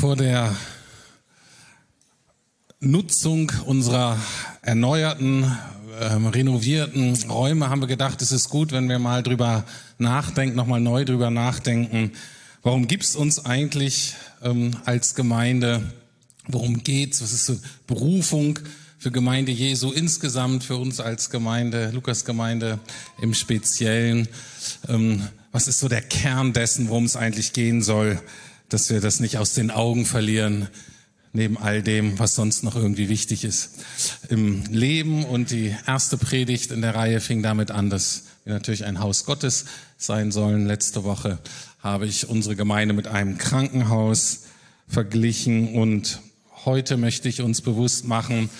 vor der Nutzung unserer erneuerten, ähm, renovierten Räume haben wir gedacht, es ist gut, wenn wir mal drüber nachdenken, nochmal neu drüber nachdenken. Warum gibt's uns eigentlich ähm, als Gemeinde? Worum geht's? Was ist so Berufung für Gemeinde Jesu insgesamt, für uns als Gemeinde, Lukas-Gemeinde im Speziellen? Ähm, was ist so der Kern dessen, worum es eigentlich gehen soll? Dass wir das nicht aus den Augen verlieren, neben all dem, was sonst noch irgendwie wichtig ist im Leben. Und die erste Predigt in der Reihe fing damit an, dass wir natürlich ein Haus Gottes sein sollen. Letzte Woche habe ich unsere Gemeinde mit einem Krankenhaus verglichen und heute möchte ich uns bewusst machen,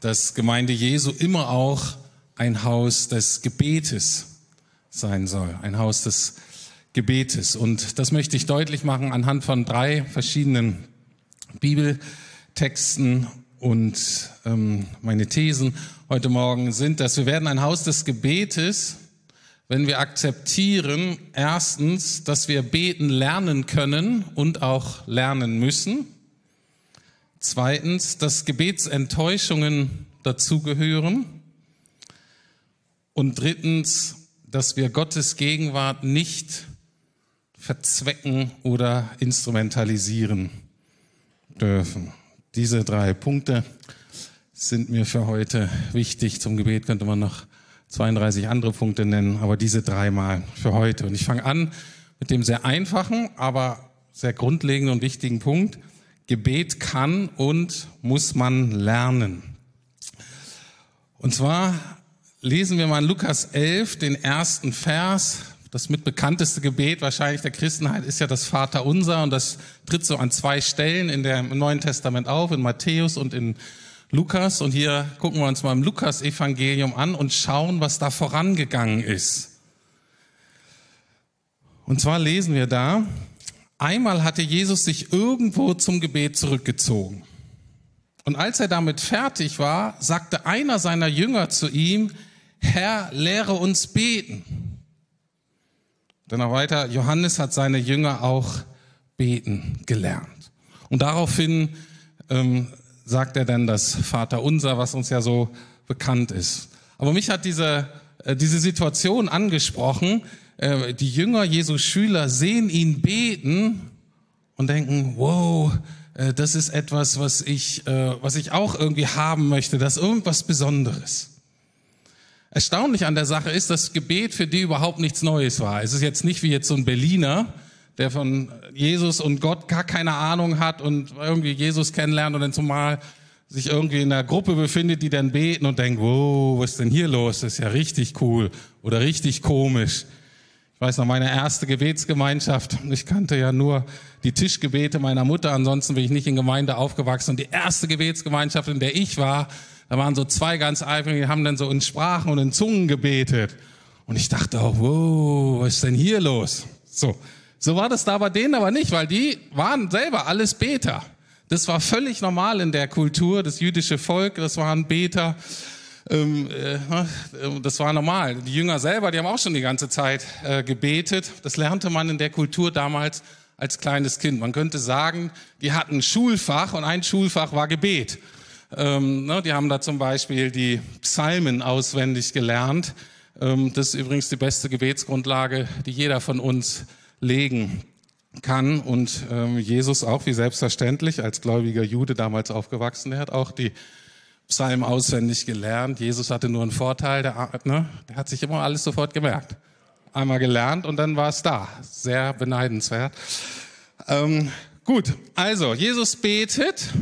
dass Gemeinde Jesu immer auch ein Haus des Gebetes sein soll, ein Haus des Gebetes. Und das möchte ich deutlich machen anhand von drei verschiedenen Bibeltexten. Und ähm, meine Thesen heute Morgen sind, dass wir werden ein Haus des Gebetes, wenn wir akzeptieren, erstens, dass wir beten lernen können und auch lernen müssen. Zweitens, dass Gebetsenttäuschungen dazugehören. Und drittens, dass wir Gottes Gegenwart nicht verzwecken oder instrumentalisieren dürfen. Diese drei Punkte sind mir für heute wichtig. Zum Gebet könnte man noch 32 andere Punkte nennen, aber diese dreimal für heute. Und ich fange an mit dem sehr einfachen, aber sehr grundlegenden und wichtigen Punkt. Gebet kann und muss man lernen. Und zwar lesen wir mal in Lukas 11 den ersten Vers das mitbekannteste Gebet wahrscheinlich der Christenheit ist ja das Vaterunser und das tritt so an zwei Stellen in der, im Neuen Testament auf, in Matthäus und in Lukas. Und hier gucken wir uns mal im Lukas-Evangelium an und schauen, was da vorangegangen ist. Und zwar lesen wir da, einmal hatte Jesus sich irgendwo zum Gebet zurückgezogen. Und als er damit fertig war, sagte einer seiner Jünger zu ihm, Herr, lehre uns beten. Dann noch weiter, Johannes hat seine Jünger auch beten gelernt. Und daraufhin ähm, sagt er dann das Vaterunser, was uns ja so bekannt ist. Aber mich hat diese, äh, diese Situation angesprochen. Äh, die Jünger, Jesu Schüler, sehen ihn beten und denken, wow, äh, das ist etwas, was ich, äh, was ich auch irgendwie haben möchte, das ist irgendwas Besonderes. Erstaunlich an der Sache ist, dass Gebet für die überhaupt nichts Neues war. Es ist jetzt nicht wie jetzt so ein Berliner, der von Jesus und Gott gar keine Ahnung hat und irgendwie Jesus kennenlernt und dann zumal sich irgendwie in einer Gruppe befindet, die dann beten und denkt, wow, was ist denn hier los? Das ist ja richtig cool oder richtig komisch. Ich weiß noch, meine erste Gebetsgemeinschaft, ich kannte ja nur die Tischgebete meiner Mutter, ansonsten bin ich nicht in Gemeinde aufgewachsen. Und die erste Gebetsgemeinschaft, in der ich war, da waren so zwei ganz eifrige, die haben dann so in Sprachen und in Zungen gebetet. Und ich dachte auch, wow, was ist denn hier los? So, so war das da bei denen aber nicht, weil die waren selber alles Beter. Das war völlig normal in der Kultur, das jüdische Volk, das waren Beter. Ähm, äh, das war normal. Die Jünger selber, die haben auch schon die ganze Zeit äh, gebetet. Das lernte man in der Kultur damals als kleines Kind. Man könnte sagen, die hatten ein Schulfach und ein Schulfach war Gebet. Ähm, ne, die haben da zum Beispiel die Psalmen auswendig gelernt. Ähm, das ist übrigens die beste Gebetsgrundlage, die jeder von uns legen kann. Und ähm, Jesus auch, wie selbstverständlich, als gläubiger Jude damals aufgewachsen, der hat auch die Psalmen auswendig gelernt. Jesus hatte nur einen Vorteil, der, ne, der hat sich immer alles sofort gemerkt. Einmal gelernt und dann war es da. Sehr beneidenswert. Ähm, gut, also Jesus betet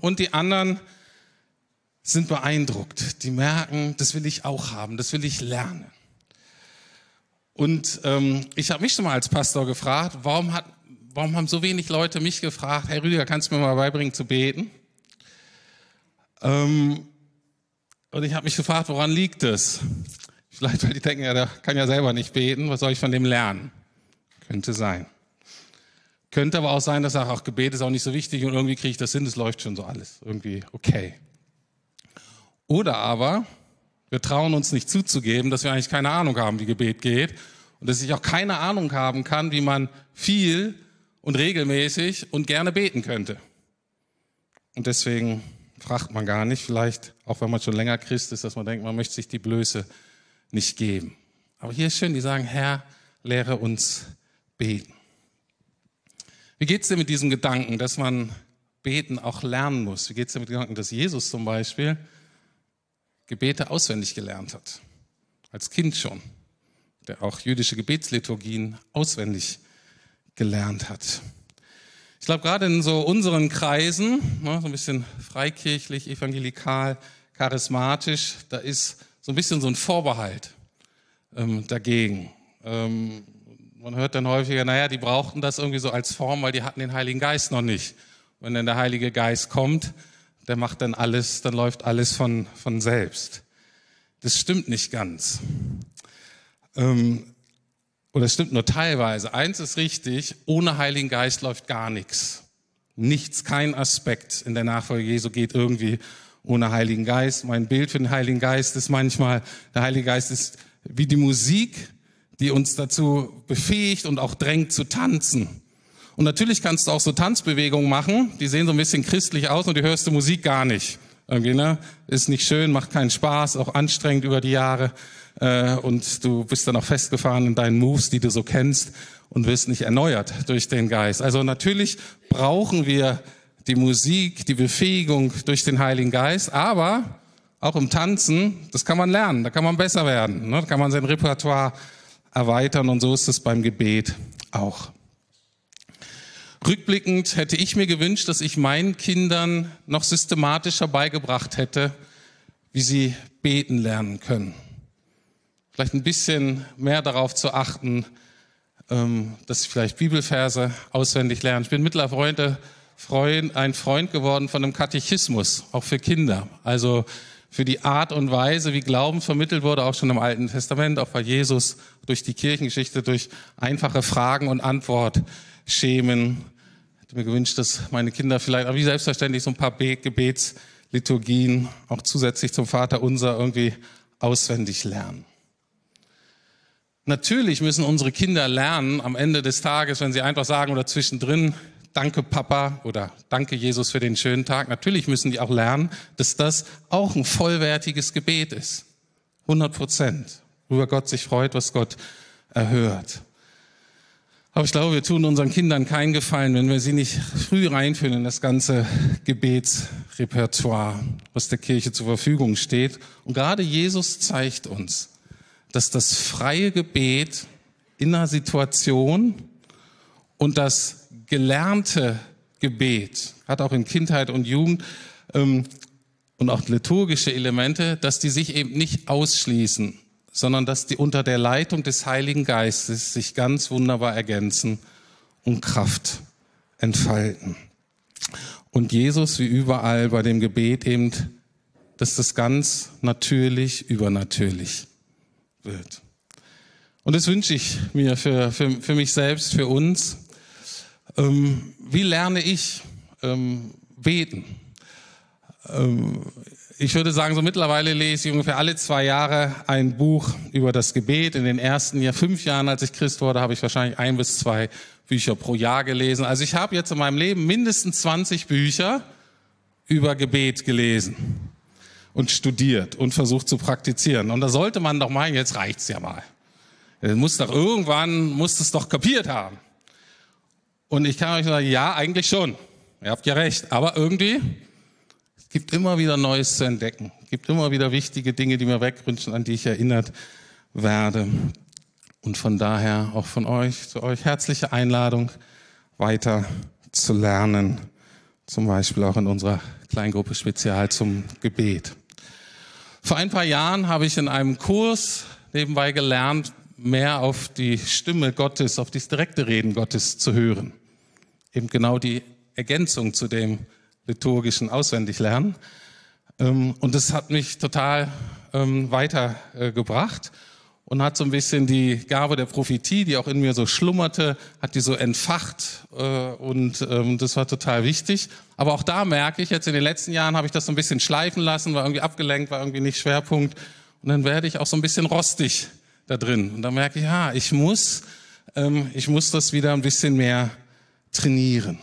und die anderen sind beeindruckt. Die merken, das will ich auch haben, das will ich lernen. Und ähm, ich habe mich schon mal als Pastor gefragt, warum, hat, warum haben so wenig Leute mich gefragt, Herr Rüdiger, kannst du mir mal beibringen zu beten? Ähm, und ich habe mich gefragt, woran liegt es? Vielleicht, weil die denken, ja, der kann ja selber nicht beten, was soll ich von dem lernen? Könnte sein. Könnte aber auch sein, dass er auch Gebet ist auch nicht so wichtig und irgendwie kriege ich das hin, es läuft schon so alles. Irgendwie okay. Oder aber wir trauen uns nicht zuzugeben, dass wir eigentlich keine Ahnung haben, wie Gebet geht und dass ich auch keine Ahnung haben kann, wie man viel und regelmäßig und gerne beten könnte. Und deswegen fragt man gar nicht, vielleicht auch wenn man schon länger Christ ist, dass man denkt, man möchte sich die Blöße nicht geben. Aber hier ist schön, die sagen, Herr, lehre uns beten. Wie geht's dir mit diesem Gedanken, dass man beten auch lernen muss? Wie geht's dir mit dem Gedanken, dass Jesus zum Beispiel Gebete auswendig gelernt hat? Als Kind schon. Der auch jüdische Gebetsliturgien auswendig gelernt hat. Ich glaube, gerade in so unseren Kreisen, ne, so ein bisschen freikirchlich, evangelikal, charismatisch, da ist so ein bisschen so ein Vorbehalt ähm, dagegen. Ähm, man hört dann häufiger, naja, die brauchten das irgendwie so als Form, weil die hatten den Heiligen Geist noch nicht. Wenn dann der Heilige Geist kommt, der macht dann alles, dann läuft alles von, von selbst. Das stimmt nicht ganz. Ähm, oder es stimmt nur teilweise. Eins ist richtig, ohne Heiligen Geist läuft gar nichts. Nichts, kein Aspekt in der Nachfolge Jesu geht irgendwie ohne Heiligen Geist. Mein Bild für den Heiligen Geist ist manchmal, der Heilige Geist ist wie die Musik, die uns dazu befähigt und auch drängt zu tanzen. Und natürlich kannst du auch so Tanzbewegungen machen, die sehen so ein bisschen christlich aus und die hörst du Musik gar nicht. Irgendwie, ne? Ist nicht schön, macht keinen Spaß, auch anstrengend über die Jahre äh, und du bist dann auch festgefahren in deinen Moves, die du so kennst und wirst nicht erneuert durch den Geist. Also natürlich brauchen wir die Musik, die Befähigung durch den Heiligen Geist, aber auch im Tanzen, das kann man lernen, da kann man besser werden, ne? da kann man sein Repertoire erweitern und so ist es beim Gebet auch. Rückblickend hätte ich mir gewünscht, dass ich meinen Kindern noch systematischer beigebracht hätte, wie sie beten lernen können vielleicht ein bisschen mehr darauf zu achten, ähm, dass ich vielleicht Bibelverse auswendig lerne. Ich bin mittlerweile ein Freund geworden von einem Katechismus, auch für Kinder. Also für die Art und Weise, wie Glauben vermittelt wurde, auch schon im Alten Testament, auch bei Jesus, durch die Kirchengeschichte, durch einfache Fragen und Antwortschemen. Ich hätte mir gewünscht, dass meine Kinder vielleicht, aber wie selbstverständlich, so ein paar Gebetsliturgien auch zusätzlich zum Vater unser irgendwie auswendig lernen. Natürlich müssen unsere Kinder lernen am Ende des Tages, wenn sie einfach sagen oder zwischendrin, danke Papa oder danke Jesus für den schönen Tag. Natürlich müssen die auch lernen, dass das auch ein vollwertiges Gebet ist. 100 Prozent. Worüber Gott sich freut, was Gott erhört. Aber ich glaube, wir tun unseren Kindern keinen Gefallen, wenn wir sie nicht früh reinführen in das ganze Gebetsrepertoire, was der Kirche zur Verfügung steht. Und gerade Jesus zeigt uns, dass das freie Gebet in einer Situation und das gelernte Gebet hat auch in Kindheit und Jugend ähm, und auch liturgische Elemente, dass die sich eben nicht ausschließen, sondern dass die unter der Leitung des Heiligen Geistes sich ganz wunderbar ergänzen und Kraft entfalten. Und Jesus, wie überall bei dem Gebet eben, dass das ganz natürlich, übernatürlich wird. Und das wünsche ich mir für, für, für mich selbst, für uns. Ähm, wie lerne ich ähm, beten? Ähm, ich würde sagen, so mittlerweile lese ich ungefähr alle zwei Jahre ein Buch über das Gebet. In den ersten Jahr, fünf Jahren, als ich Christ wurde, habe ich wahrscheinlich ein bis zwei Bücher pro Jahr gelesen. Also ich habe jetzt in meinem Leben mindestens 20 Bücher über Gebet gelesen und studiert und versucht zu praktizieren. Und da sollte man doch meinen, jetzt reicht's ja mal. Es muss doch irgendwann, muss es doch kapiert haben. Und ich kann euch sagen, ja, eigentlich schon. Ihr habt ja recht. Aber irgendwie, gibt immer wieder Neues zu entdecken. Es gibt immer wieder wichtige Dinge, die mir wegwünschen, an die ich erinnert werde. Und von daher auch von euch, zu euch herzliche Einladung, weiter zu lernen. Zum Beispiel auch in unserer Kleingruppe Spezial zum Gebet. Vor ein paar Jahren habe ich in einem Kurs nebenbei gelernt, mehr auf die Stimme Gottes, auf das direkte Reden Gottes zu hören. Eben genau die Ergänzung zu dem liturgischen Auswendiglernen. Ähm, und das hat mich total ähm, weitergebracht und hat so ein bisschen die Gabe der Prophetie, die auch in mir so schlummerte, hat die so entfacht äh, und ähm, das war total wichtig. Aber auch da merke ich, jetzt in den letzten Jahren habe ich das so ein bisschen schleifen lassen, war irgendwie abgelenkt, war irgendwie nicht Schwerpunkt und dann werde ich auch so ein bisschen rostig da drin und dann merke ich, ja, ich muss, ich muss das wieder ein bisschen mehr trainieren.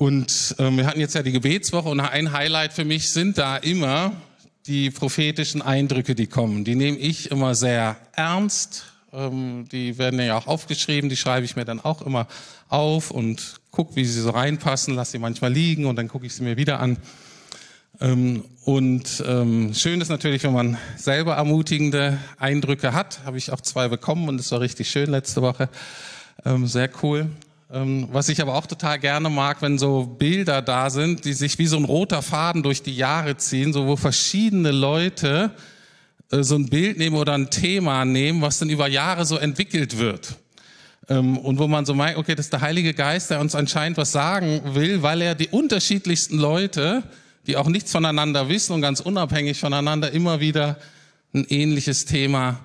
Und ähm, wir hatten jetzt ja die Gebetswoche und ein Highlight für mich sind da immer die prophetischen Eindrücke, die kommen. Die nehme ich immer sehr ernst. Ähm, die werden ja auch aufgeschrieben, die schreibe ich mir dann auch immer auf und gucke, wie sie so reinpassen, lasse sie manchmal liegen und dann gucke ich sie mir wieder an. Ähm, und ähm, schön ist natürlich, wenn man selber ermutigende Eindrücke hat. Habe ich auch zwei bekommen und es war richtig schön letzte Woche. Ähm, sehr cool. Ähm, was ich aber auch total gerne mag, wenn so Bilder da sind, die sich wie so ein roter Faden durch die Jahre ziehen, so wo verschiedene Leute äh, so ein Bild nehmen oder ein Thema nehmen, was dann über Jahre so entwickelt wird. Ähm, und wo man so meint, okay, das ist der Heilige Geist, der uns anscheinend was sagen will, weil er die unterschiedlichsten Leute die auch nichts voneinander wissen und ganz unabhängig voneinander immer wieder ein ähnliches Thema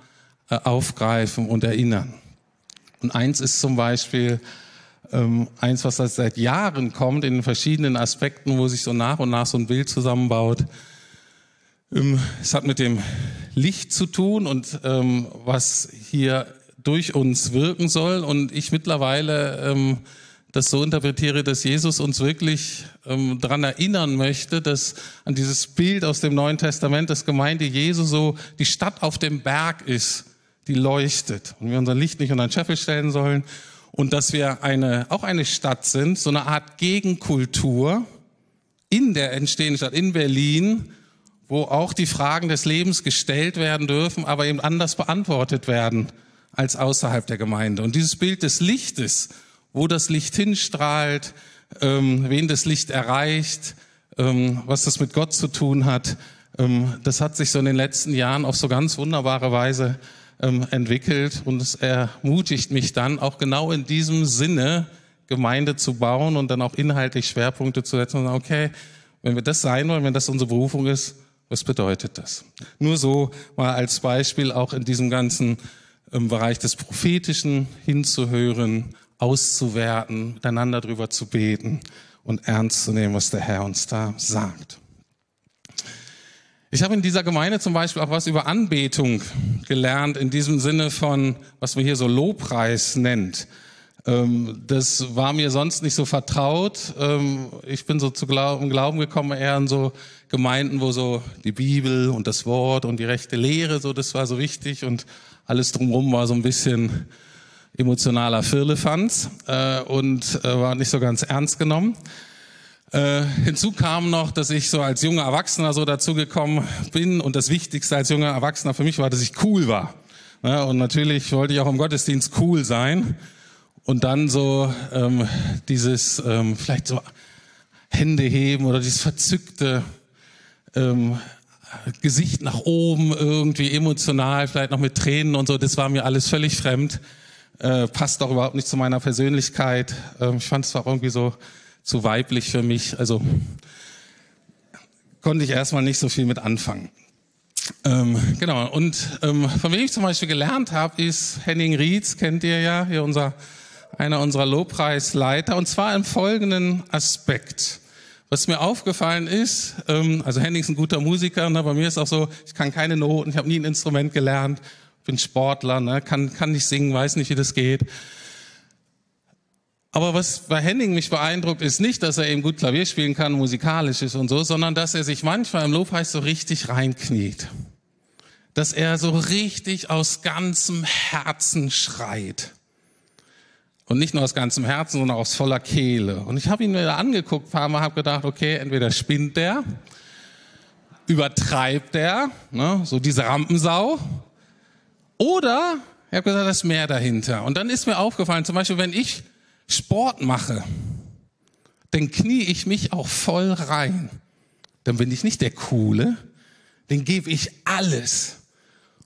äh, aufgreifen und erinnern. Und eins ist zum Beispiel ähm, eins, was seit Jahren kommt in den verschiedenen Aspekten, wo sich so nach und nach so ein Bild zusammenbaut. Ähm, es hat mit dem Licht zu tun und ähm, was hier durch uns wirken soll. Und ich mittlerweile ähm, das so interpretiere, dass Jesus uns wirklich ähm, daran erinnern möchte, dass an dieses Bild aus dem Neuen Testament, dass Gemeinde Jesu so die Stadt auf dem Berg ist, die leuchtet und wir unser Licht nicht unter den Scheffel stellen sollen und dass wir eine, auch eine Stadt sind, so eine Art Gegenkultur in der entstehenden Stadt, in Berlin, wo auch die Fragen des Lebens gestellt werden dürfen, aber eben anders beantwortet werden als außerhalb der Gemeinde. Und dieses Bild des Lichtes, wo das Licht hinstrahlt, ähm, wen das Licht erreicht, ähm, was das mit Gott zu tun hat. Ähm, das hat sich so in den letzten Jahren auf so ganz wunderbare Weise ähm, entwickelt und es ermutigt mich dann auch genau in diesem Sinne Gemeinde zu bauen und dann auch inhaltlich Schwerpunkte zu setzen und sagen, okay, wenn wir das sein wollen, wenn das unsere Berufung ist, was bedeutet das? Nur so mal als Beispiel auch in diesem ganzen ähm, Bereich des Prophetischen hinzuhören, auszuwerten, miteinander drüber zu beten und ernst zu nehmen, was der Herr uns da sagt. Ich habe in dieser Gemeinde zum Beispiel auch was über Anbetung gelernt, in diesem Sinne von, was man hier so Lobpreis nennt. Ähm, das war mir sonst nicht so vertraut. Ähm, ich bin so zu Glauben gekommen, eher in so Gemeinden, wo so die Bibel und das Wort und die rechte Lehre, so das war so wichtig und alles drumherum war so ein bisschen emotionaler Firlefanz äh, und äh, war nicht so ganz ernst genommen. Äh, hinzu kam noch, dass ich so als junger Erwachsener so dazugekommen bin und das Wichtigste als junger Erwachsener für mich war, dass ich cool war. Ja, und natürlich wollte ich auch im Gottesdienst cool sein und dann so ähm, dieses ähm, vielleicht so Hände heben oder dieses verzückte ähm, Gesicht nach oben irgendwie emotional, vielleicht noch mit Tränen und so, das war mir alles völlig fremd äh, passt auch überhaupt nicht zu meiner Persönlichkeit. Ähm, ich fand es auch irgendwie so zu weiblich für mich. Also konnte ich erstmal nicht so viel mit anfangen. Ähm, genau, und ähm, von wem ich zum Beispiel gelernt habe, ist Henning Rietz, kennt ihr ja, hier unser, einer unserer Lobpreisleiter, und zwar im folgenden Aspekt. Was mir aufgefallen ist, ähm, also Henning ist ein guter Musiker, ne, bei mir ist auch so, ich kann keine Noten, ich habe nie ein Instrument gelernt, bin Sportler, ne, kann, kann nicht singen, weiß nicht, wie das geht. Aber was bei Henning mich beeindruckt, ist nicht, dass er eben gut Klavier spielen kann, musikalisch ist und so, sondern dass er sich manchmal im Lobpreis so richtig reinkniet. Dass er so richtig aus ganzem Herzen schreit. Und nicht nur aus ganzem Herzen, sondern aus voller Kehle. Und ich habe ihn mir angeguckt, ein paar Mal, habe gedacht, okay, entweder spinnt der, übertreibt der, ne, so diese Rampensau, oder ich habe gesagt, da ist mehr dahinter. Und dann ist mir aufgefallen, zum Beispiel, wenn ich Sport mache, dann knie ich mich auch voll rein. Dann bin ich nicht der Coole, dann gebe ich alles.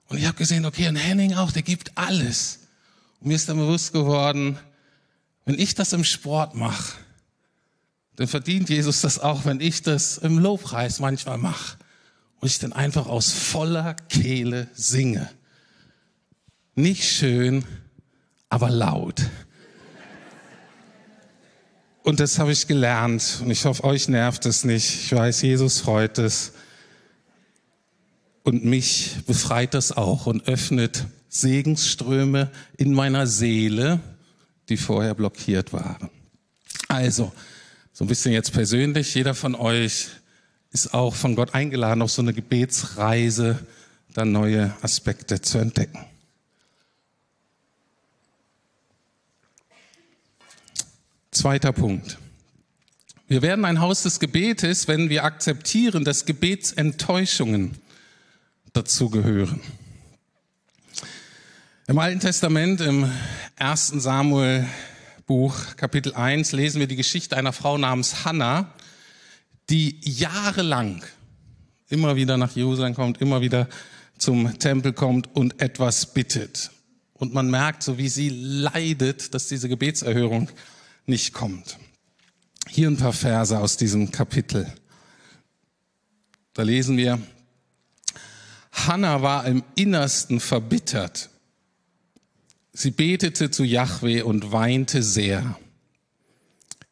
Und ich habe gesehen, okay, und Henning auch, der gibt alles. Und mir ist dann bewusst geworden, wenn ich das im Sport mache, dann verdient Jesus das auch, wenn ich das im Lobpreis manchmal mache. Und ich dann einfach aus voller Kehle singe. Nicht schön, aber laut. Und das habe ich gelernt. Und ich hoffe, euch nervt es nicht. Ich weiß, Jesus freut es. Und mich befreit das auch und öffnet Segensströme in meiner Seele, die vorher blockiert waren. Also, so ein bisschen jetzt persönlich, jeder von euch ist auch von Gott eingeladen, auf so eine Gebetsreise dann neue Aspekte zu entdecken. Zweiter Punkt. Wir werden ein Haus des Gebetes, wenn wir akzeptieren, dass Gebetsenttäuschungen dazugehören. Im Alten Testament, im 1. Samuel Buch, Kapitel 1, lesen wir die Geschichte einer Frau namens Hannah, die jahrelang immer wieder nach Jerusalem kommt, immer wieder zum Tempel kommt und etwas bittet. Und man merkt, so wie sie leidet, dass diese Gebetserhörung nicht kommt. Hier ein paar Verse aus diesem Kapitel. Da lesen wir, Hannah war im Innersten verbittert. Sie betete zu Yahweh und weinte sehr.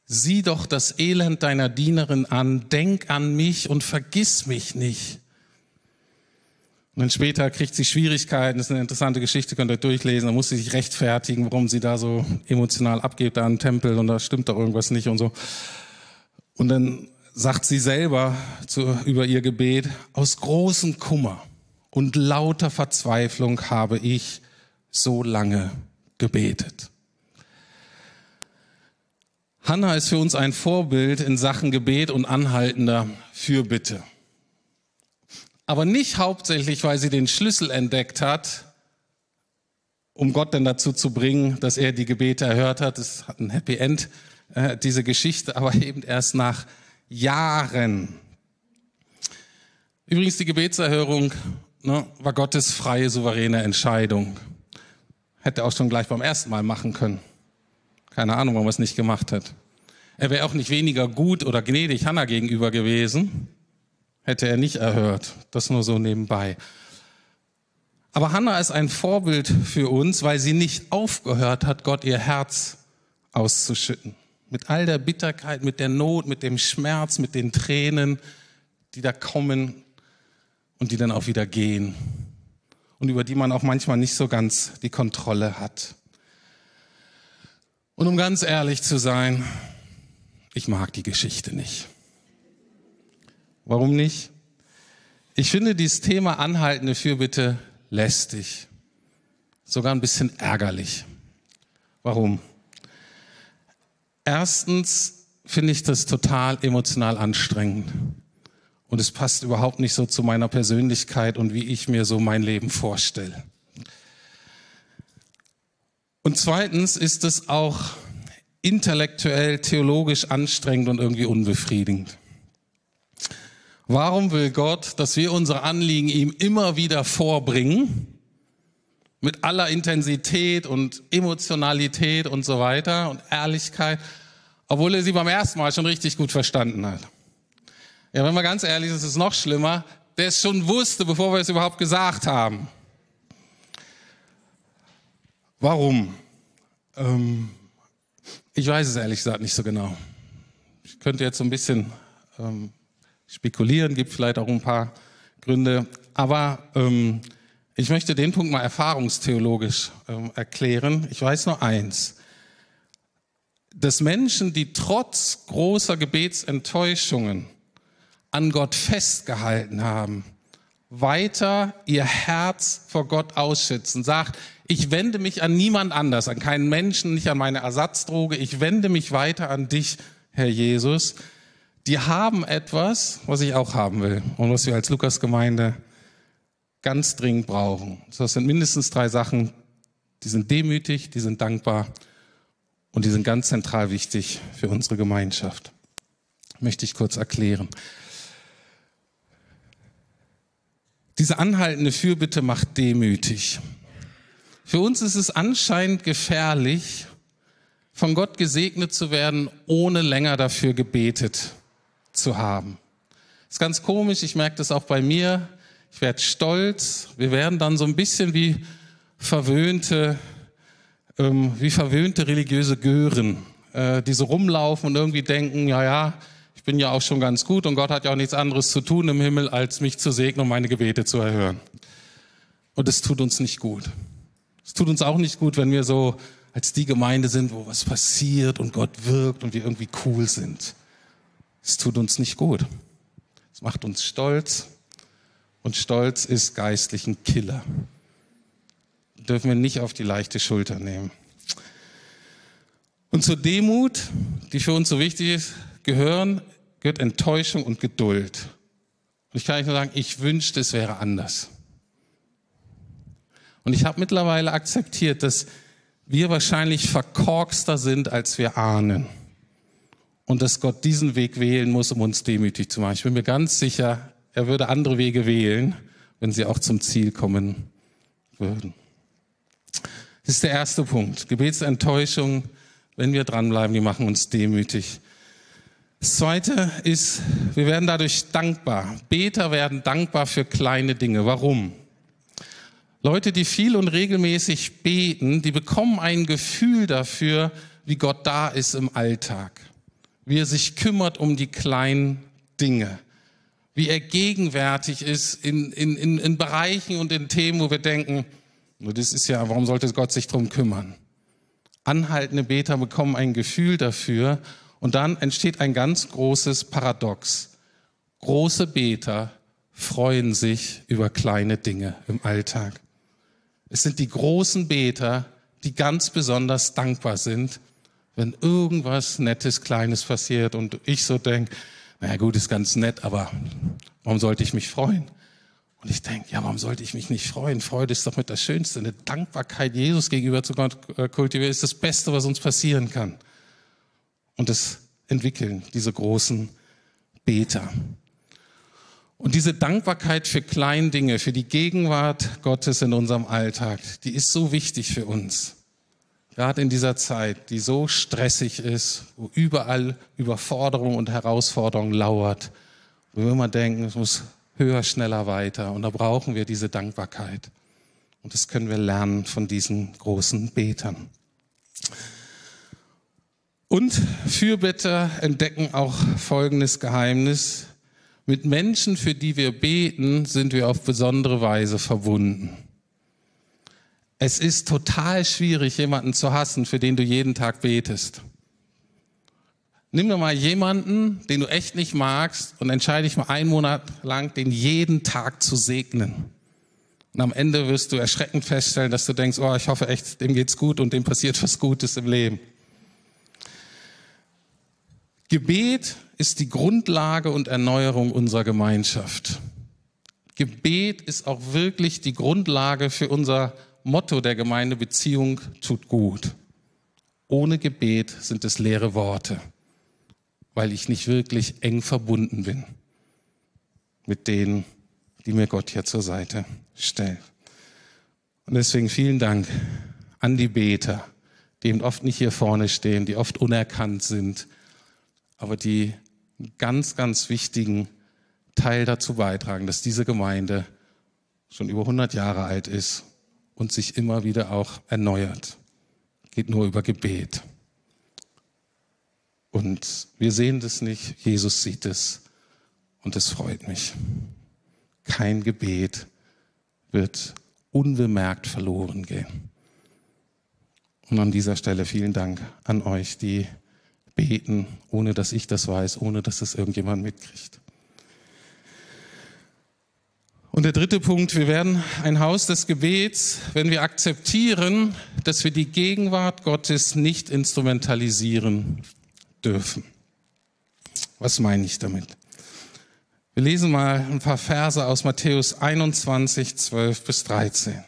Sieh doch das Elend deiner Dienerin an, denk an mich und vergiss mich nicht. Und dann später kriegt sie Schwierigkeiten, das ist eine interessante Geschichte, könnt ihr durchlesen, da muss sie sich rechtfertigen, warum sie da so emotional abgeht da im Tempel und da stimmt doch irgendwas nicht und so. Und dann sagt sie selber zu, über ihr Gebet, aus großem Kummer und lauter Verzweiflung habe ich so lange gebetet. Hannah ist für uns ein Vorbild in Sachen Gebet und anhaltender Fürbitte aber nicht hauptsächlich, weil sie den Schlüssel entdeckt hat, um Gott dann dazu zu bringen, dass er die Gebete erhört hat. Es hat ein Happy End, äh, diese Geschichte, aber eben erst nach Jahren. Übrigens, die Gebetserhörung ne, war Gottes freie, souveräne Entscheidung. Hätte er auch schon gleich beim ersten Mal machen können. Keine Ahnung, warum er es nicht gemacht hat. Er wäre auch nicht weniger gut oder gnädig Hannah gegenüber gewesen hätte er nicht erhört. Das nur so nebenbei. Aber Hannah ist ein Vorbild für uns, weil sie nicht aufgehört hat, Gott ihr Herz auszuschütten. Mit all der Bitterkeit, mit der Not, mit dem Schmerz, mit den Tränen, die da kommen und die dann auch wieder gehen. Und über die man auch manchmal nicht so ganz die Kontrolle hat. Und um ganz ehrlich zu sein, ich mag die Geschichte nicht. Warum nicht? Ich finde dieses Thema anhaltende Fürbitte lästig, sogar ein bisschen ärgerlich. Warum? Erstens finde ich das total emotional anstrengend. Und es passt überhaupt nicht so zu meiner Persönlichkeit und wie ich mir so mein Leben vorstelle. Und zweitens ist es auch intellektuell, theologisch anstrengend und irgendwie unbefriedigend. Warum will Gott, dass wir unsere Anliegen ihm immer wieder vorbringen? Mit aller Intensität und Emotionalität und so weiter und Ehrlichkeit, obwohl er sie beim ersten Mal schon richtig gut verstanden hat. Ja, wenn wir ganz ehrlich sind, ist es noch schlimmer, der es schon wusste, bevor wir es überhaupt gesagt haben. Warum? Ähm, ich weiß es ehrlich gesagt nicht so genau. Ich könnte jetzt so ein bisschen ähm, spekulieren, gibt vielleicht auch ein paar Gründe. Aber ähm, ich möchte den Punkt mal erfahrungstheologisch ähm, erklären. Ich weiß nur eins. Dass Menschen, die trotz großer Gebetsenttäuschungen an Gott festgehalten haben, weiter ihr Herz vor Gott ausschützen, sagt, ich wende mich an niemand anders, an keinen Menschen, nicht an meine Ersatzdroge, ich wende mich weiter an dich, Herr Jesus, die haben etwas, was ich auch haben will und was wir als Lukas-Gemeinde ganz dringend brauchen. Das sind mindestens drei Sachen, die sind demütig, die sind dankbar und die sind ganz zentral wichtig für unsere Gemeinschaft. Möchte ich kurz erklären. Diese anhaltende Fürbitte macht demütig. Für uns ist es anscheinend gefährlich, von Gott gesegnet zu werden, ohne länger dafür gebetet zu haben. Das ist ganz komisch, ich merke das auch bei mir. Ich werde stolz. Wir werden dann so ein bisschen wie verwöhnte, ähm, wie verwöhnte religiöse Gören, äh, die so rumlaufen und irgendwie denken, ja, ja, ich bin ja auch schon ganz gut und Gott hat ja auch nichts anderes zu tun im Himmel, als mich zu segnen und meine Gebete zu erhören. Und es tut uns nicht gut. Es tut uns auch nicht gut, wenn wir so als die Gemeinde sind, wo was passiert und Gott wirkt und wir irgendwie cool sind. Es tut uns nicht gut. Es macht uns stolz und Stolz ist geistlich ein Killer. Dürfen wir nicht auf die leichte Schulter nehmen. Und zur Demut, die für uns so wichtig ist, gehören, gehört Enttäuschung und Geduld. Und ich kann euch nur sagen, ich wünschte, es wäre anders. Und ich habe mittlerweile akzeptiert, dass wir wahrscheinlich verkorkster sind, als wir ahnen. Und dass Gott diesen Weg wählen muss, um uns demütig zu machen. Ich bin mir ganz sicher, er würde andere Wege wählen, wenn sie auch zum Ziel kommen würden. Das ist der erste Punkt. Gebetsenttäuschung, wenn wir dranbleiben, die machen uns demütig. Das zweite ist, wir werden dadurch dankbar. Beter werden dankbar für kleine Dinge. Warum? Leute, die viel und regelmäßig beten, die bekommen ein Gefühl dafür, wie Gott da ist im Alltag, wie er sich kümmert um die kleinen Dinge, wie er gegenwärtig ist in, in, in, in Bereichen und in Themen, wo wir denken, das ist ja, warum sollte Gott sich drum kümmern? Anhaltende Beter bekommen ein Gefühl dafür und dann entsteht ein ganz großes Paradox. Große Beter freuen sich über kleine Dinge im Alltag. Es sind die großen Beter, die ganz besonders dankbar sind, wenn irgendwas Nettes, Kleines passiert und ich so denke, naja gut, ist ganz nett, aber warum sollte ich mich freuen? Und ich denke, ja, warum sollte ich mich nicht freuen? Freude ist doch mit das Schönste. Eine Dankbarkeit Jesus gegenüber zu Gott äh, kultivieren ist das Beste, was uns passieren kann. Und das entwickeln diese großen Beter. Und diese Dankbarkeit für kleine Dinge, für die Gegenwart Gottes in unserem Alltag, die ist so wichtig für uns. Gerade in dieser Zeit, die so stressig ist, wo überall Überforderung und Herausforderung lauert, wo wir immer denken, es muss höher, schneller, weiter. Und da brauchen wir diese Dankbarkeit. Und das können wir lernen von diesen großen Betern. Und Fürbitter entdecken auch folgendes Geheimnis. Mit Menschen, für die wir beten, sind wir auf besondere Weise verbunden. Es ist total schwierig, jemanden zu hassen, für den du jeden Tag betest. Nimm dir mal jemanden, den du echt nicht magst und entscheide dich mal einen Monat lang, den jeden Tag zu segnen. Und am Ende wirst du erschreckend feststellen, dass du denkst, oh, ich hoffe echt, dem geht's gut und dem passiert was Gutes im Leben. Gebet ist die Grundlage und Erneuerung unserer Gemeinschaft. Gebet ist auch wirklich die Grundlage für unser Motto der Gemeinde Beziehung tut gut. Ohne Gebet sind es leere Worte, weil ich nicht wirklich eng verbunden bin mit denen, die mir Gott hier zur Seite stellt. Und deswegen vielen Dank an die Beter, die eben oft nicht hier vorne stehen, die oft unerkannt sind, aber die einen ganz, ganz wichtigen Teil dazu beitragen, dass diese Gemeinde schon über 100 Jahre alt ist und sich immer wieder auch erneuert. Geht nur über Gebet. Und wir sehen das nicht, Jesus sieht es und es freut mich. Kein Gebet wird unbemerkt verloren gehen. Und an dieser Stelle vielen Dank an euch, die beten, ohne dass ich das weiß, ohne dass es irgendjemand mitkriegt. Und der dritte Punkt, wir werden ein Haus des Gebets, wenn wir akzeptieren, dass wir die Gegenwart Gottes nicht instrumentalisieren dürfen. Was meine ich damit? Wir lesen mal ein paar Verse aus Matthäus 21, 12 bis 13.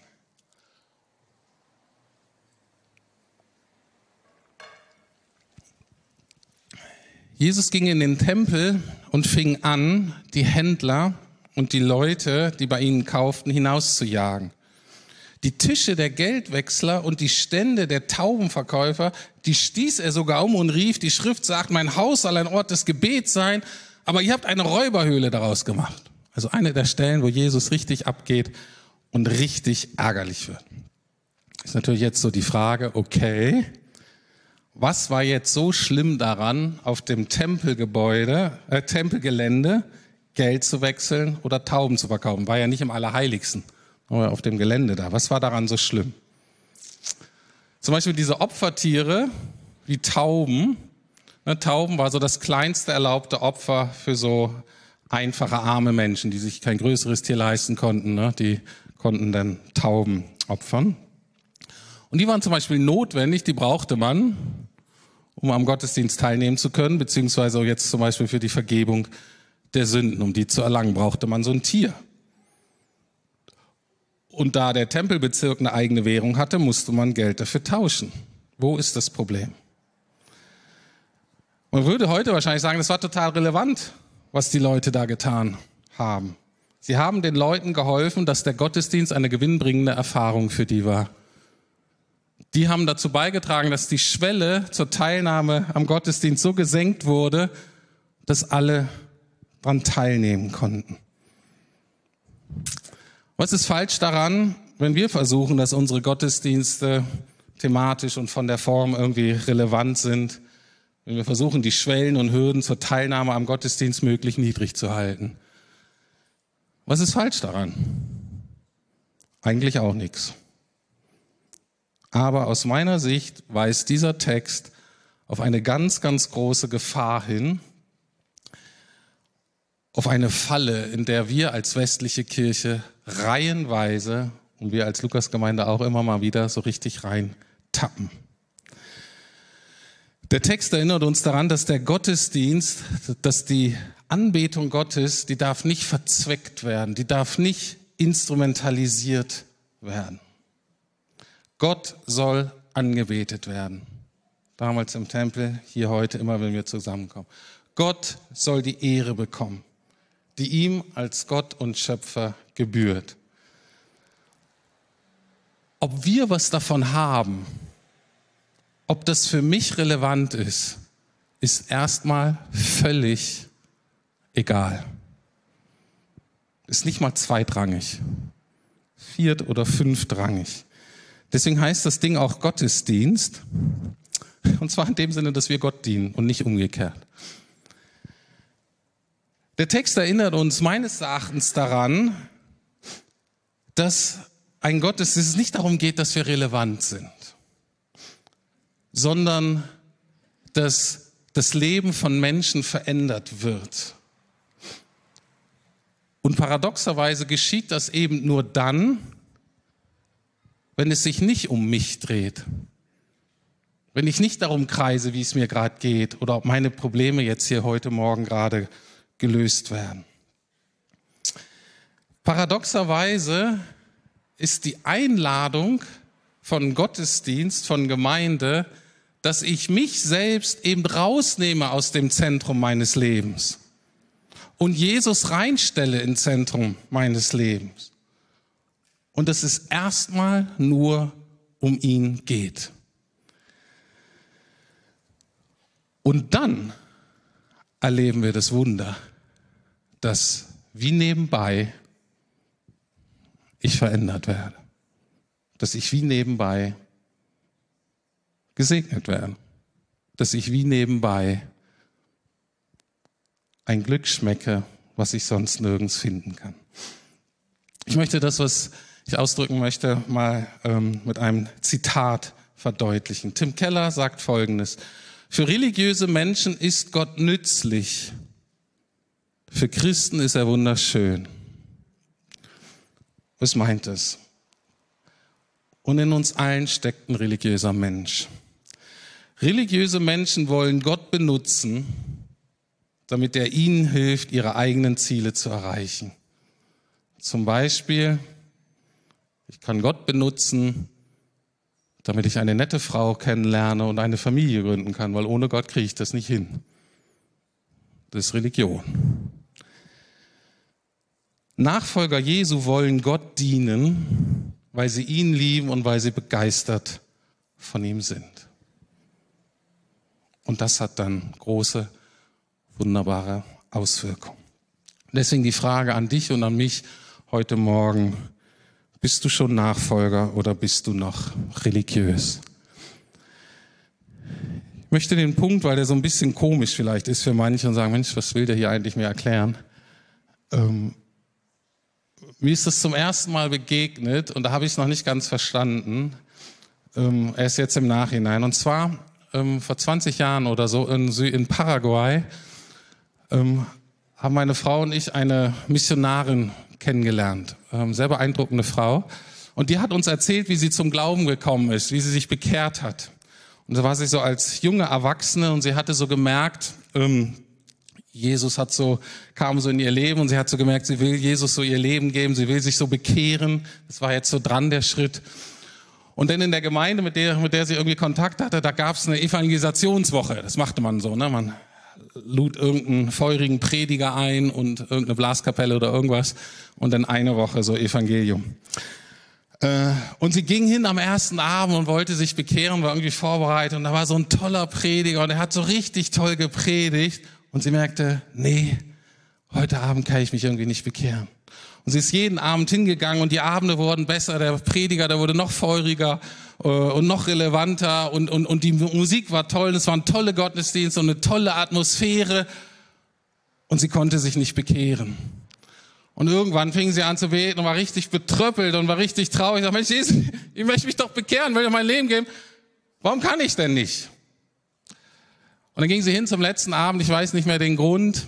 Jesus ging in den Tempel und fing an, die Händler und die Leute, die bei ihnen kauften, hinauszujagen. Die Tische der Geldwechsler und die Stände der Taubenverkäufer, die stieß er sogar um und rief, die Schrift sagt, mein Haus soll ein Ort des Gebets sein, aber ihr habt eine Räuberhöhle daraus gemacht. Also eine der Stellen, wo Jesus richtig abgeht und richtig ärgerlich wird. Ist natürlich jetzt so die Frage, okay, was war jetzt so schlimm daran, auf dem Tempelgebäude, äh, Tempelgelände Geld zu wechseln oder Tauben zu verkaufen? War ja nicht im Allerheiligsten, aber auf dem Gelände da. Was war daran so schlimm? Zum Beispiel diese Opfertiere, wie Tauben. Ne, Tauben war so das kleinste erlaubte Opfer für so einfache arme Menschen, die sich kein größeres Tier leisten konnten. Ne? Die konnten dann Tauben opfern. Und die waren zum Beispiel notwendig, die brauchte man, um am Gottesdienst teilnehmen zu können, beziehungsweise jetzt zum Beispiel für die Vergebung der Sünden. Um die zu erlangen, brauchte man so ein Tier. Und da der Tempelbezirk eine eigene Währung hatte, musste man Geld dafür tauschen. Wo ist das Problem? Man würde heute wahrscheinlich sagen, das war total relevant, was die Leute da getan haben. Sie haben den Leuten geholfen, dass der Gottesdienst eine gewinnbringende Erfahrung für die war. Die haben dazu beigetragen, dass die Schwelle zur Teilnahme am Gottesdienst so gesenkt wurde, dass alle daran teilnehmen konnten. Was ist falsch daran, wenn wir versuchen, dass unsere Gottesdienste thematisch und von der Form irgendwie relevant sind, wenn wir versuchen, die Schwellen und Hürden zur Teilnahme am Gottesdienst möglich niedrig zu halten? Was ist falsch daran? Eigentlich auch nichts. Aber aus meiner Sicht weist dieser Text auf eine ganz, ganz große Gefahr hin, auf eine Falle, in der wir als westliche Kirche reihenweise und wir als Lukasgemeinde auch immer mal wieder so richtig rein tappen. Der Text erinnert uns daran, dass der Gottesdienst, dass die Anbetung Gottes, die darf nicht verzweckt werden, die darf nicht instrumentalisiert werden. Gott soll angebetet werden. Damals im Tempel, hier heute immer, wenn wir zusammenkommen. Gott soll die Ehre bekommen die ihm als Gott und Schöpfer gebührt. Ob wir was davon haben, ob das für mich relevant ist, ist erstmal völlig egal. Ist nicht mal zweitrangig, viert- oder fünftrangig. Deswegen heißt das Ding auch Gottesdienst. Und zwar in dem Sinne, dass wir Gott dienen und nicht umgekehrt. Der Text erinnert uns meines Erachtens daran, dass ein Gottesdienst nicht darum geht, dass wir relevant sind, sondern dass das Leben von Menschen verändert wird. Und paradoxerweise geschieht das eben nur dann, wenn es sich nicht um mich dreht. Wenn ich nicht darum kreise, wie es mir gerade geht oder ob meine Probleme jetzt hier heute Morgen gerade gelöst werden. Paradoxerweise ist die Einladung von Gottesdienst, von Gemeinde, dass ich mich selbst eben rausnehme aus dem Zentrum meines Lebens und Jesus reinstelle ins Zentrum meines Lebens. Und dass es erstmal nur um ihn geht. Und dann erleben wir das Wunder, dass wie nebenbei ich verändert werde. Dass ich wie nebenbei gesegnet werde. Dass ich wie nebenbei ein Glück schmecke, was ich sonst nirgends finden kann. Ich möchte das, was ich ausdrücken möchte, mal ähm, mit einem Zitat verdeutlichen. Tim Keller sagt Folgendes. Für religiöse Menschen ist Gott nützlich, für Christen ist er wunderschön. Was meint es? Und in uns allen steckt ein religiöser Mensch. Religiöse Menschen wollen Gott benutzen, damit er ihnen hilft, ihre eigenen Ziele zu erreichen. Zum Beispiel, ich kann Gott benutzen, damit ich eine nette Frau kennenlerne und eine Familie gründen kann, weil ohne Gott kriege ich das nicht hin. Das ist Religion. Nachfolger Jesu wollen Gott dienen, weil sie ihn lieben und weil sie begeistert von ihm sind. Und das hat dann große, wunderbare Auswirkungen. Deswegen die Frage an dich und an mich heute Morgen, bist du schon Nachfolger oder bist du noch religiös? Ich möchte den Punkt, weil der so ein bisschen komisch vielleicht ist für manche und sagen, Mensch, was will der hier eigentlich mir erklären? Ähm, mir ist das zum ersten Mal begegnet und da habe ich es noch nicht ganz verstanden. Ähm, er ist jetzt im Nachhinein. Und zwar ähm, vor 20 Jahren oder so in, in Paraguay ähm, haben meine Frau und ich eine Missionarin kennengelernt. Ähm, sehr beeindruckende Frau. Und die hat uns erzählt, wie sie zum Glauben gekommen ist, wie sie sich bekehrt hat. Und da war sie so als junge Erwachsene und sie hatte so gemerkt, ähm, Jesus hat so, kam so in ihr Leben und sie hat so gemerkt, sie will Jesus so ihr Leben geben, sie will sich so bekehren. Das war jetzt so dran, der Schritt. Und dann in der Gemeinde, mit der, mit der sie irgendwie Kontakt hatte, da gab es eine Evangelisationswoche. Das machte man so, ne? Man lud irgendeinen feurigen Prediger ein und irgendeine Blaskapelle oder irgendwas und dann eine Woche so Evangelium. Äh, und sie ging hin am ersten Abend und wollte sich bekehren, war irgendwie vorbereitet und da war so ein toller Prediger und er hat so richtig toll gepredigt und sie merkte, nee, heute Abend kann ich mich irgendwie nicht bekehren. Und sie ist jeden Abend hingegangen und die Abende wurden besser, der Prediger, der wurde noch feuriger äh, und noch relevanter und, und, und die Musik war toll, es waren tolle Gottesdienste und eine tolle Atmosphäre und sie konnte sich nicht bekehren. Und irgendwann fing sie an zu beten und war richtig betröppelt und war richtig traurig. Ich sag, Mensch, Jesus, ich möchte mich doch bekehren, will dir mein Leben geben. Warum kann ich denn nicht? Und dann ging sie hin zum letzten Abend, ich weiß nicht mehr den Grund.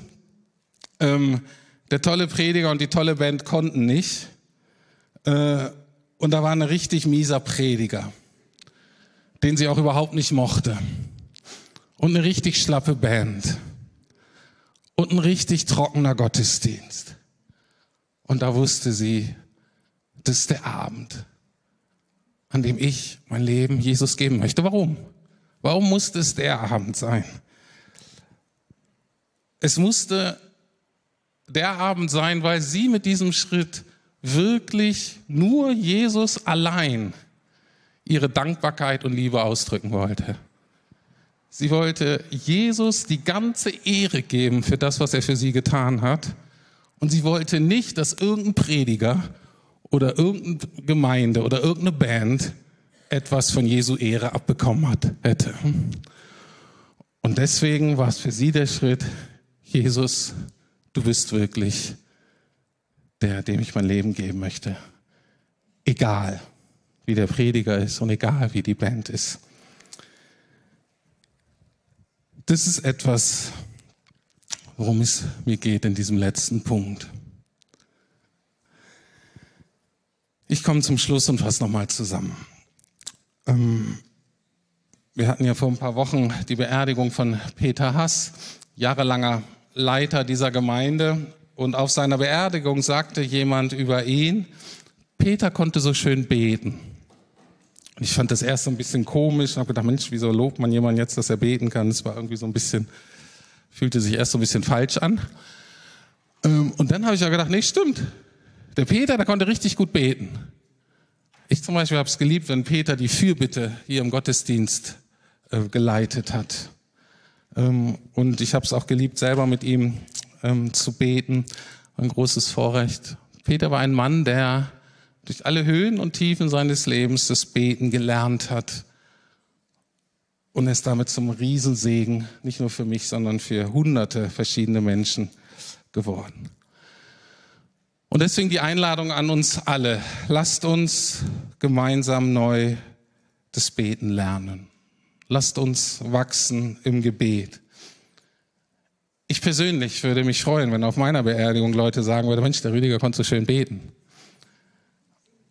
Ähm, der tolle Prediger und die tolle Band konnten nicht. Äh, und da war ein richtig mieser Prediger, den sie auch überhaupt nicht mochte. Und eine richtig schlappe Band. Und ein richtig trockener Gottesdienst. Und da wusste sie, das ist der Abend, an dem ich mein Leben Jesus geben möchte. Warum? Warum musste es der Abend sein? Es musste der Abend sein, weil sie mit diesem Schritt wirklich nur Jesus allein ihre Dankbarkeit und Liebe ausdrücken wollte. Sie wollte Jesus die ganze Ehre geben für das, was er für sie getan hat. Und sie wollte nicht, dass irgendein Prediger oder irgendeine Gemeinde oder irgendeine Band etwas von Jesu Ehre abbekommen hat, hätte. Und deswegen war es für sie der Schritt, Jesus, du bist wirklich der, dem ich mein Leben geben möchte. Egal, wie der Prediger ist und egal, wie die Band ist. Das ist etwas, worum es mir geht in diesem letzten Punkt. Ich komme zum Schluss und fasse nochmal zusammen. Ähm, wir hatten ja vor ein paar Wochen die Beerdigung von Peter Hass, jahrelanger Leiter dieser Gemeinde. Und auf seiner Beerdigung sagte jemand über ihn, Peter konnte so schön beten. Ich fand das erst so ein bisschen komisch und habe gedacht, Mensch, wieso lobt man jemanden jetzt, dass er beten kann? Das war irgendwie so ein bisschen, fühlte sich erst so ein bisschen falsch an. Ähm, und dann habe ich ja gedacht, nee, stimmt. Der Peter, der konnte richtig gut beten. Ich zum Beispiel habe es geliebt, wenn Peter die Fürbitte hier im Gottesdienst äh, geleitet hat. Ähm, und ich habe es auch geliebt, selber mit ihm ähm, zu beten. Ein großes Vorrecht. Peter war ein Mann, der durch alle Höhen und Tiefen seines Lebens das Beten gelernt hat. Und ist damit zum Riesensegen, nicht nur für mich, sondern für hunderte verschiedene Menschen geworden. Und deswegen die Einladung an uns alle. Lasst uns gemeinsam neu das Beten lernen. Lasst uns wachsen im Gebet. Ich persönlich würde mich freuen, wenn auf meiner Beerdigung Leute sagen würden, Mensch, der Rüdiger konnte so schön beten.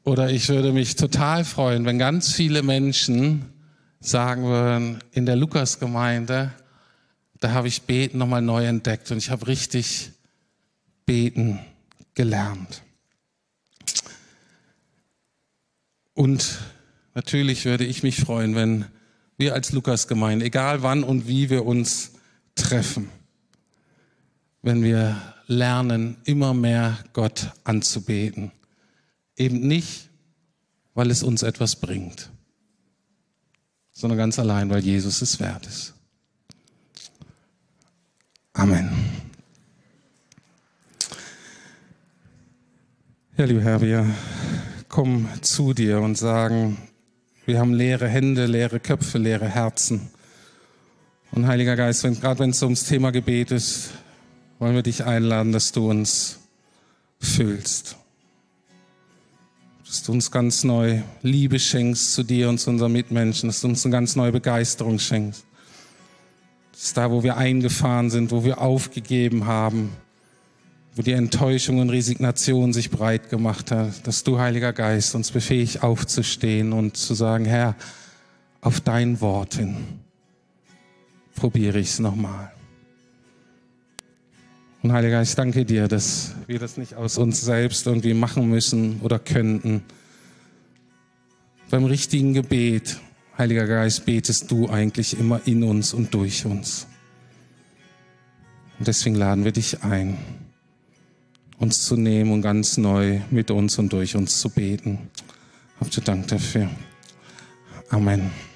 Oder ich würde mich total freuen, wenn ganz viele Menschen sagen würden, in der Lukasgemeinde, da habe ich Beten nochmal neu entdeckt und ich habe richtig Beten gelernt. Und natürlich würde ich mich freuen, wenn wir als Lukasgemeinde, egal wann und wie wir uns treffen, wenn wir lernen, immer mehr Gott anzubeten. Eben nicht, weil es uns etwas bringt, sondern ganz allein, weil Jesus es wert ist. Amen. Ja, lieber Herr, wir kommen zu dir und sagen, wir haben leere Hände, leere Köpfe, leere Herzen. Und Heiliger Geist, wenn, gerade wenn es ums Thema Gebet ist, wollen wir dich einladen, dass du uns füllst. dass du uns ganz neu Liebe schenkst zu dir und zu unseren Mitmenschen, dass du uns eine ganz neue Begeisterung schenkst. Dass da, wo wir eingefahren sind, wo wir aufgegeben haben, wo die Enttäuschung und Resignation sich breit gemacht hat, dass du, Heiliger Geist, uns befähigt aufzustehen und zu sagen, Herr, auf dein Wort hin probiere ich es nochmal. Und Heiliger Geist, danke dir, dass wir das nicht aus uns selbst irgendwie machen müssen oder könnten. Beim richtigen Gebet, Heiliger Geist, betest du eigentlich immer in uns und durch uns. Und deswegen laden wir dich ein uns zu nehmen und ganz neu mit uns und durch uns zu beten. Habt ihr Dank dafür. Amen.